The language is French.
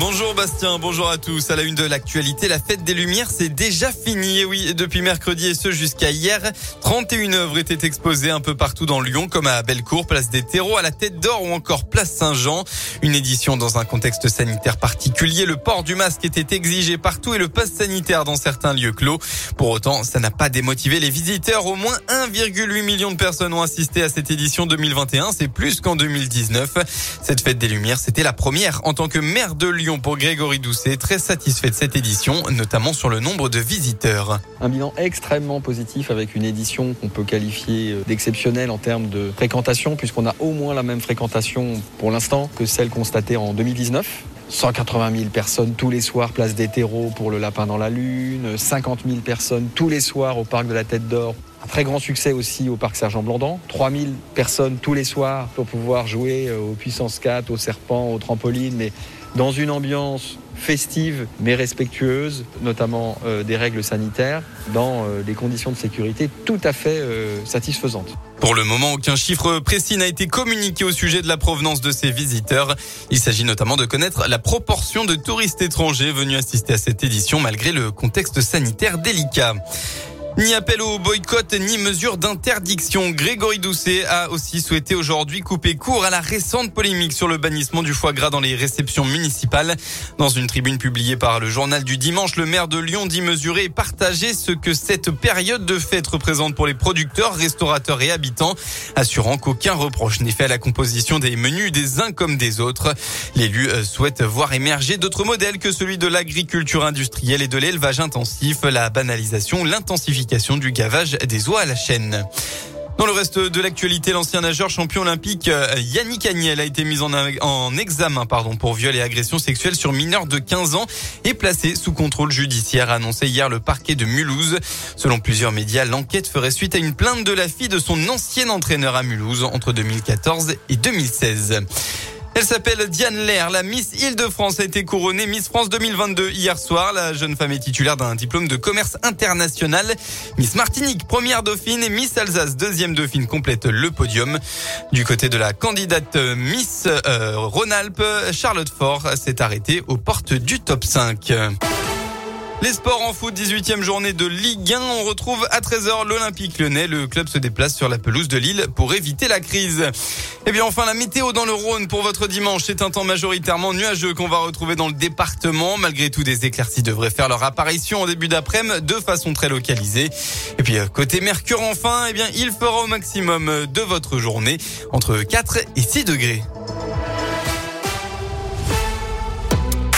Bonjour Bastien, bonjour à tous. À la une de l'actualité, la fête des Lumières, c'est déjà fini. Et oui, depuis mercredi et ce jusqu'à hier, 31 œuvres étaient exposées un peu partout dans Lyon, comme à Bellecour, place des Terreaux, à la Tête d'Or ou encore place Saint-Jean. Une édition dans un contexte sanitaire particulier. Le port du masque était exigé partout et le pass sanitaire dans certains lieux clos. Pour autant, ça n'a pas démotivé les visiteurs. Au moins 1,8 million de personnes ont assisté à cette édition 2021. C'est plus qu'en 2019. Cette fête des Lumières, c'était la première en tant que maire de Lyon pour Grégory Doucet, très satisfait de cette édition, notamment sur le nombre de visiteurs. Un bilan extrêmement positif avec une édition qu'on peut qualifier euh, d'exceptionnelle en termes de fréquentation, puisqu'on a au moins la même fréquentation pour l'instant que celle constatée en 2019. 180 000 personnes tous les soirs, place des terreaux pour le lapin dans la lune, 50 000 personnes tous les soirs au parc de la Tête d'Or. Un très grand succès aussi au parc Sergent Blandan. 3 000 personnes tous les soirs pour pouvoir jouer euh, aux puissances 4, aux serpents, aux trampolines, mais dans une ambiance festive mais respectueuse, notamment euh, des règles sanitaires, dans euh, des conditions de sécurité tout à fait euh, satisfaisantes. Pour le moment, aucun chiffre précis n'a été communiqué au sujet de la provenance de ces visiteurs. Il s'agit notamment de connaître la proportion de touristes étrangers venus assister à cette édition malgré le contexte sanitaire délicat. Ni appel au boycott, ni mesure d'interdiction. Grégory Doucet a aussi souhaité aujourd'hui couper court à la récente polémique sur le bannissement du foie gras dans les réceptions municipales. Dans une tribune publiée par le journal du dimanche, le maire de Lyon dit mesurer et partager ce que cette période de fête représente pour les producteurs, restaurateurs et habitants, assurant qu'aucun reproche n'est fait à la composition des menus des uns comme des autres. L'élu euh, souhaite voir émerger d'autres modèles que celui de l'agriculture industrielle et de l'élevage intensif, la banalisation, l'intensification du gavage des à la chaîne. Dans le reste de l'actualité, l'ancien nageur champion olympique euh, Yannick Agnel a été mis en, en, examen pardon, pour viol et agression sexuelle sur mineur de 15 ans et placé sous contrôle judiciaire, annoncé hier le parquet de Mulhouse. Selon plusieurs médias, l'enquête ferait suite à une plainte de la fille de son ancien entraîneur à Mulhouse entre 2014 et 2016. Elle s'appelle Diane Lair. La Miss Île-de-France a été couronnée Miss France 2022 hier soir. La jeune femme est titulaire d'un diplôme de commerce international. Miss Martinique, première dauphine et Miss Alsace, deuxième dauphine, complète le podium. Du côté de la candidate Miss euh, Rhône-Alpes, Charlotte Fort s'est arrêtée aux portes du top 5. Les sports en foot, 18e journée de Ligue 1. On retrouve à 13h l'Olympique lyonnais. Le club se déplace sur la pelouse de Lille pour éviter la crise. Et bien enfin, la météo dans le Rhône pour votre dimanche. C'est un temps majoritairement nuageux qu'on va retrouver dans le département. Malgré tout, des éclaircies devraient faire leur apparition en début d'après-midi de façon très localisée. Et puis euh, côté Mercure enfin, eh bien il fera au maximum de votre journée entre 4 et 6 degrés.